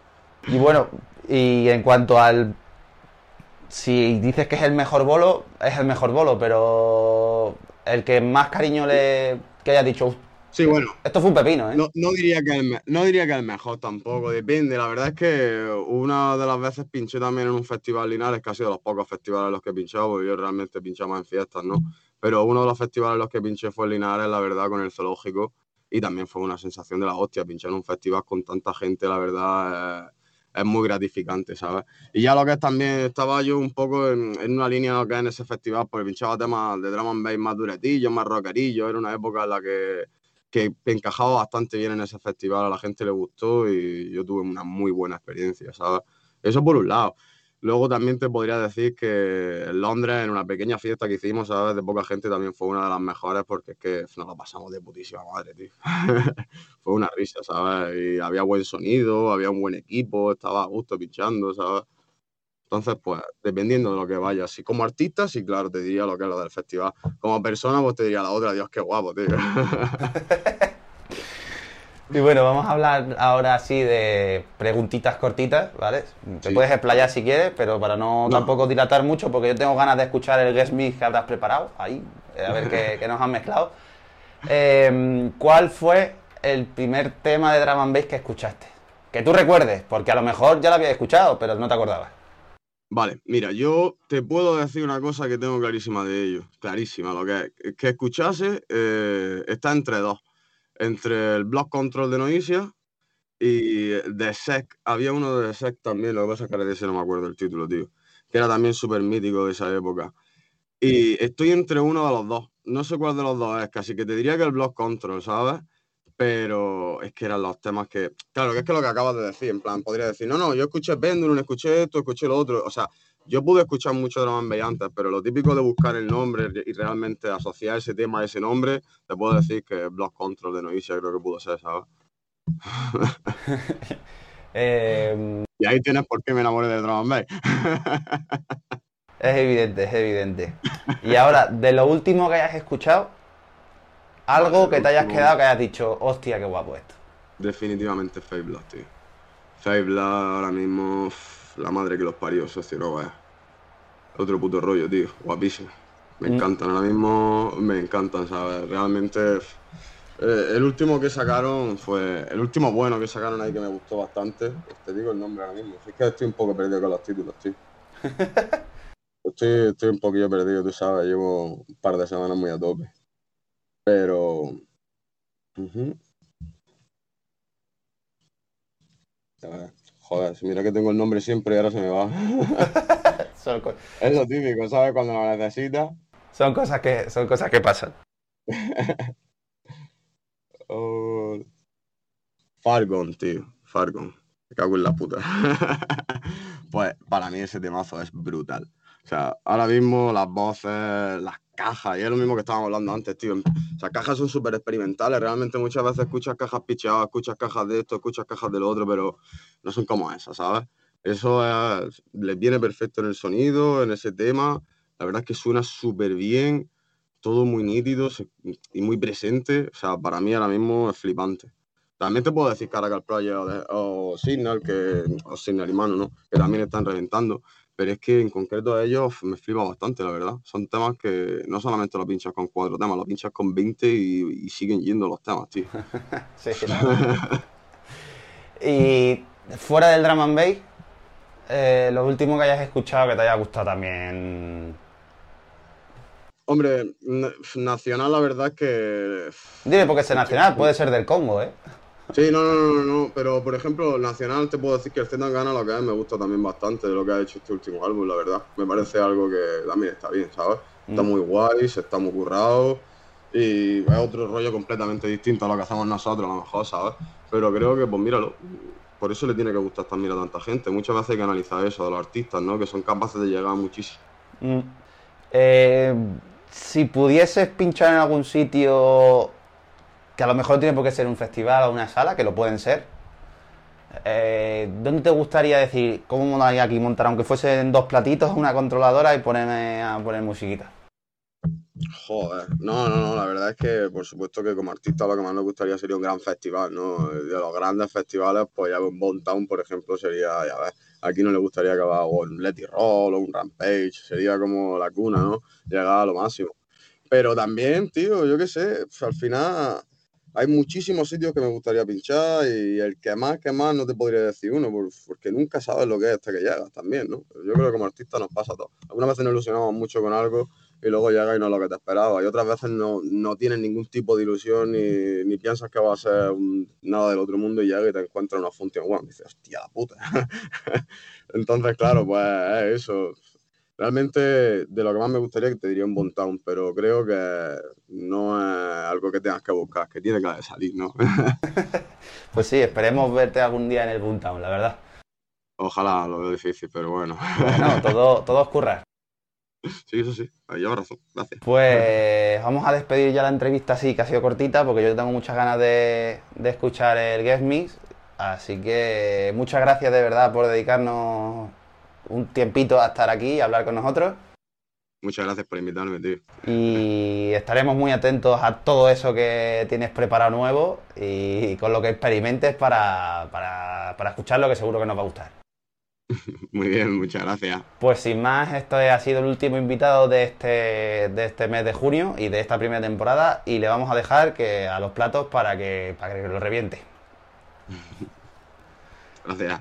[SPEAKER 4] Y bueno, y en cuanto al... Si dices que es el mejor bolo, es el mejor bolo, pero el que más cariño le... que haya dicho,
[SPEAKER 5] Sí, bueno.
[SPEAKER 4] Esto fue un pepino, ¿eh?
[SPEAKER 5] No, diría que el, no diría que el mejor tampoco, depende. La verdad es que una de las veces pinché también en un festival Linares, que ha sido de los pocos festivales en los que he pinchado, porque yo realmente pinchaba en fiestas, ¿no? Pero uno de los festivales en los que pinché fue Linares, la verdad, con el zoológico. Y también fue una sensación de la hostia, pinchar en un festival con tanta gente, la verdad, es, muy gratificante, ¿sabes? Y ya lo que es también, estaba yo un poco en, una línea que en ese festival, porque pinchaba temas de drum and bass más duretillos, más rockerillos, era una época en la que que encajaba bastante bien en ese festival, a la gente le gustó y yo tuve una muy buena experiencia, ¿sabes? Eso por un lado. Luego también te podría decir que en Londres, en una pequeña fiesta que hicimos, ¿sabes? De poca gente también fue una de las mejores porque es que nos lo pasamos de putísima madre, tío. fue una risa, ¿sabes? Y había buen sonido, había un buen equipo, estaba a gusto pinchando, ¿sabes? Entonces, pues, dependiendo de lo que vaya. Si como artista, sí, claro, te diría lo que es lo del festival. Como persona, pues te diría la otra, Dios, qué guapo, tío.
[SPEAKER 4] y bueno, vamos a hablar ahora sí de preguntitas cortitas, ¿vale? Te puedes explayar si quieres, pero para no, tampoco dilatar mucho, porque yo tengo ganas de escuchar el guest mix que habrás preparado ahí, eh, a ver qué, nos han mezclado. Em, ¿Cuál fue el primer tema de Drum and Bass que escuchaste? Que tú recuerdes, porque a lo mejor ya lo habías escuchado, pero no te acordabas.
[SPEAKER 5] Vale, mira, yo te puedo decir una cosa que tengo clarísima de ello, clarísima, lo que es, que escuchase eh, está entre dos, entre el Block Control de Noisia y de Sec, había uno de Sec también, lo que pasa es que ese no me acuerdo el título, tío, que era también súper mítico de esa época. Y estoy entre uno de los dos, no sé cuál de los dos es, casi que te diría que el Block Control, ¿sabes? Pero es que eran los temas que, claro, que es que lo que acabas de decir, en plan, podría decir, no, no, yo escuché Pendulum, escuché esto, escuché lo otro, o sea, yo pude escuchar mucho de and antes, pero lo típico de buscar el nombre y realmente asociar ese tema a ese nombre, te puedo decir que Block Control de Noisia creo que pudo ser, ¿sabes? Em, y ahí tienes por qué me enamoré de drum bass.
[SPEAKER 4] es evidente, es evidente. Y ahora, de lo último que hayas escuchado, algo que te hayas quedado que hayas dicho, hostia, qué guapo esto.
[SPEAKER 5] Definitivamente Fable tío. Fable ahora mismo, la madre que los parió, socio, no vaya. Otro puto rollo, tío, guapísimo. Me mm. encantan, ahora mismo me encantan, ¿sabes? Realmente, eh, el último que sacaron fue, el último bueno que sacaron ahí que me gustó bastante. Te digo el nombre ahora mismo, es que estoy un poco perdido con los títulos, tío. estoy, estoy un poquillo perdido, tú sabes, llevo un par de semanas muy a tope. Pero. Joder, mira que tengo el nombre siempre y ahora se me va. es lo típico, ¿sabes? Cuando lo necesitas.
[SPEAKER 4] Son cosas que, son cosas que pasan.
[SPEAKER 5] oh. Fargon, tío. Fargon. Me cago en la puta. pues para mí ese temazo es brutal. O sea, ahora mismo las voces, las cajas, y es lo mismo que estábamos hablando antes, tío. O sea, cajas son súper experimentales. Realmente muchas veces escuchas cajas picheadas, escuchas cajas de esto, escuchas cajas de lo otro, pero no son como esas, ¿sabes? Eso les viene perfecto en el sonido, en ese tema. La verdad es que suena súper bien. todo muy nítido y muy presente. O sea, para mí ahora mismo es flipante. También te puedo decir Caracal Project o, Signal, que, o Signal y Mano, ¿no? que también están reventando. Pero es que en concreto a ellos me flipa bastante, la verdad. Son temas que no solamente lo pinchas con cuatro temas, lo pinchas con 20 y, siguen yendo los temas, tío. sí,
[SPEAKER 4] y fuera del drum and bass, eh, lo último que hayas escuchado que te haya gustado también.
[SPEAKER 5] Hombre, nacional la verdad es que...
[SPEAKER 4] Dime porque es nacional, puede ser del Congo, ¿eh?
[SPEAKER 5] Sí, no, no, no, no, pero por ejemplo, Nacional te puedo decir que el Gana lo que es me gusta también bastante de lo que ha hecho este último álbum, la verdad. Me parece algo que también está bien, ¿sabes? Está mm. muy guay, se está muy currado y es otro rollo completamente distinto a lo que hacemos nosotros, a lo mejor, ¿sabes? Pero creo que, pues míralo, por eso le tiene que gustar también a tanta gente. Muchas veces hay que analizar eso de los artistas, ¿no? Que son capaces de llegar muchísimo. Mm.
[SPEAKER 4] Eh, si pudieses pinchar en algún sitio que a lo mejor tiene por qué ser un festival o una sala, que lo pueden ser. Eh, ¿Dónde te gustaría decir, cómo hay aquí montar, aunque fuesen dos platitos, una controladora y ponerme a poner musiquita?
[SPEAKER 5] Joder, no, no, no, la verdad es que por supuesto que como artista lo que más nos gustaría sería un gran festival, ¿no? De los grandes festivales, pues ya un Bon Town, por ejemplo, sería, ya ves, aquí no le gustaría acabar un Letty Roll o un Rampage, sería como la cuna, ¿no? Llegar a lo máximo. Pero también, tío, yo qué sé, al final hay muchísimos sitios que me gustaría pinchar y el que más, que más, no te podría decir uno, porque nunca sabes lo que es hasta que llegas también, ¿no? Yo creo que como artista nos pasa todo. Algunas veces nos ilusionamos mucho con algo y luego llega y no es lo que te esperaba. Y otras veces no, no tienes ningún tipo de ilusión ni, ni piensas que va a ser nada del otro mundo y llega y te encuentras una función. Y dices, hostia, la puta. Entonces, claro, pues eso Realmente de lo que más me gustaría que te diría un Bontown, pero creo que no es algo que tengas que buscar, que tiene que salir, ¿no?
[SPEAKER 4] pues sí, esperemos verte algún día en el Bontown, la verdad.
[SPEAKER 5] Ojalá, lo veo difícil, pero bueno.
[SPEAKER 4] Bueno, todo, todo es
[SPEAKER 5] Sí, eso sí, lleva razón, gracias.
[SPEAKER 4] Pues vamos a despedir ya la entrevista así, que ha sido cortita, porque yo tengo muchas ganas de, de escuchar el Guest Mix. Así que muchas gracias de verdad por dedicarnos un tiempito a estar aquí y hablar con nosotros.
[SPEAKER 5] Muchas gracias por invitarme, tío.
[SPEAKER 4] Y estaremos muy atentos a todo eso que tienes preparado nuevo y con lo que experimentes para, para, para escucharlo, que seguro que nos va a gustar.
[SPEAKER 5] Muy bien, muchas gracias.
[SPEAKER 4] Pues sin más, esto ha sido el último invitado de este, de este mes de junio y de esta primera temporada y le vamos a dejar que a los platos para que, para que lo reviente.
[SPEAKER 5] gracias.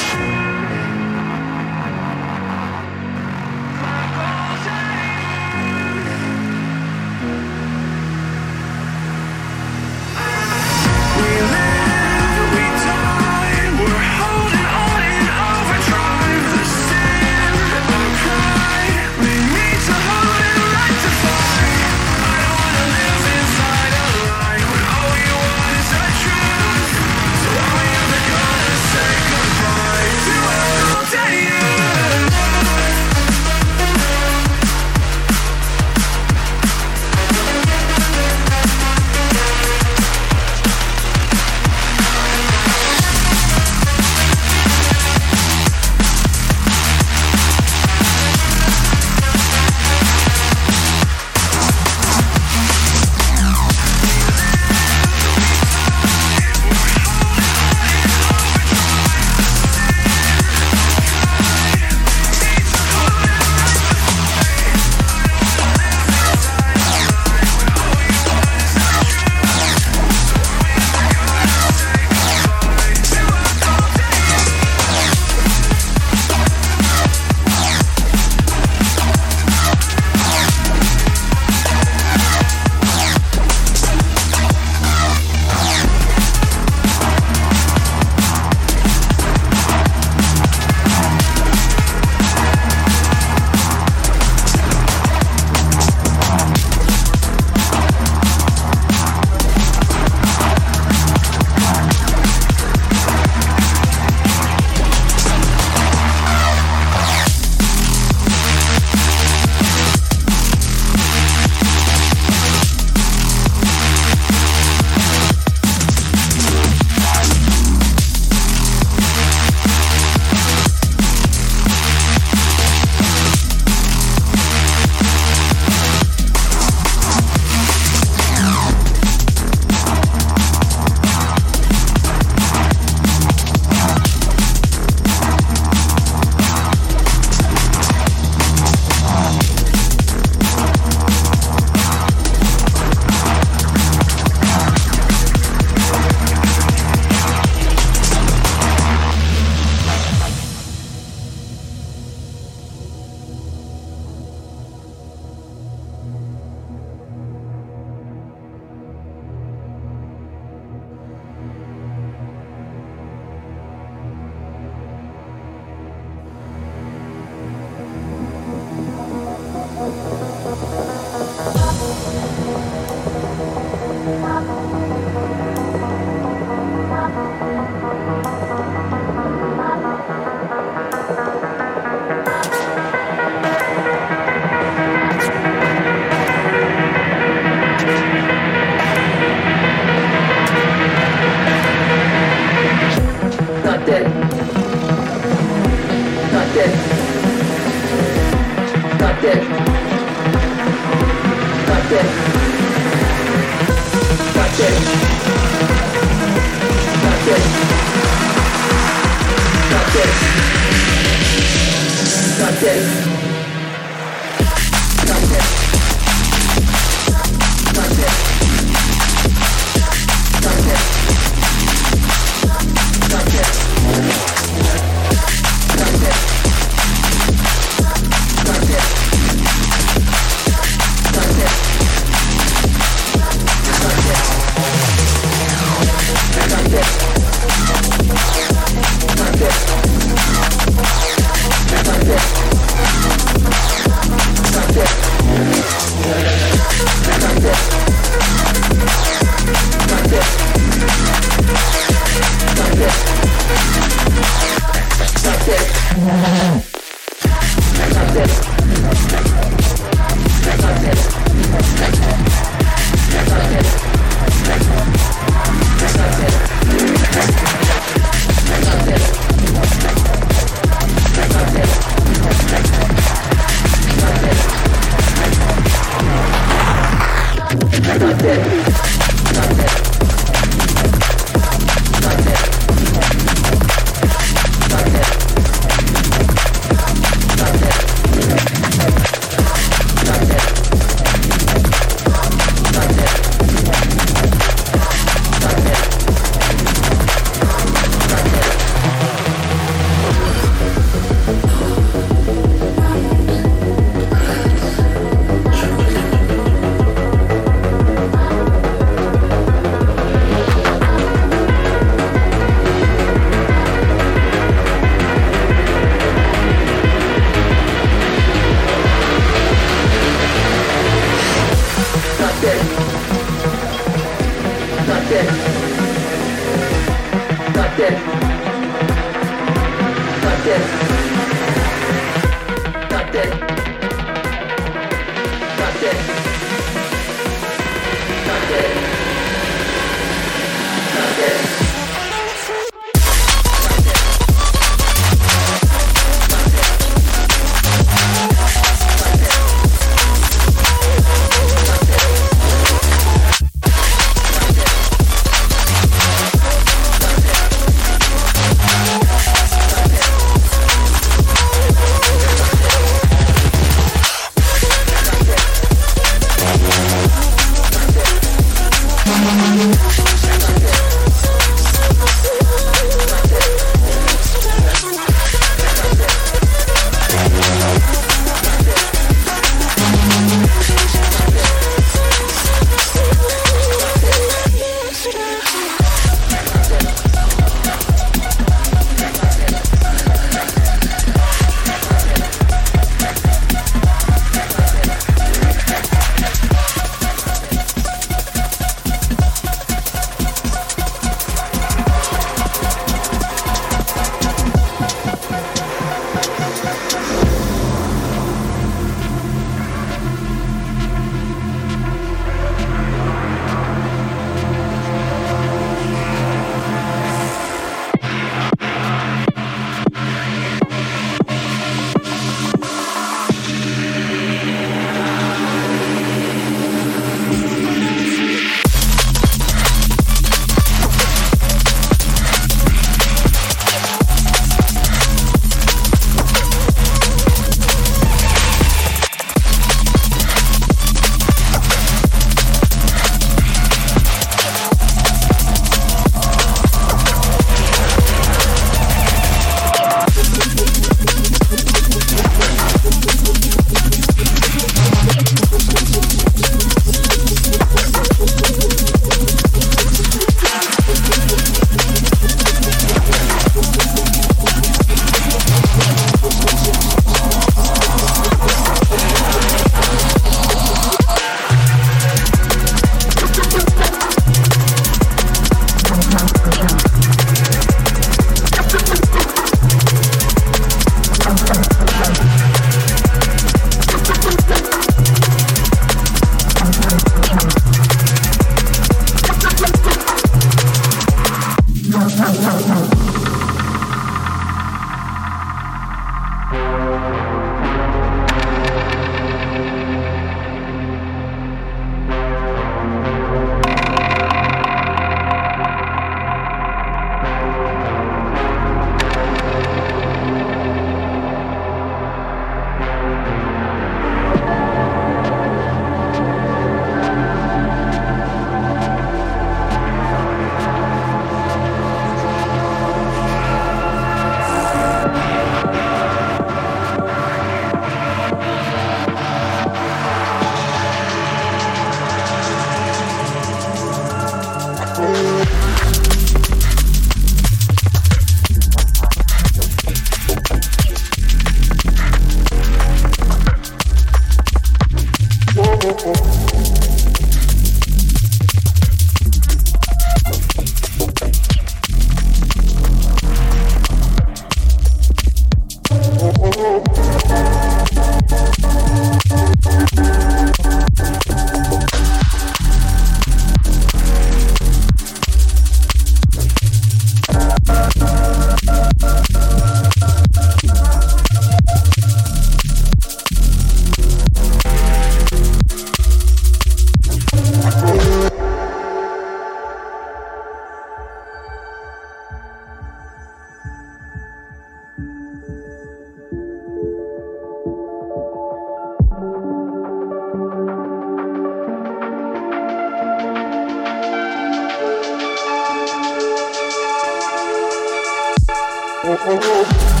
[SPEAKER 6] oh,
[SPEAKER 7] oh, oh.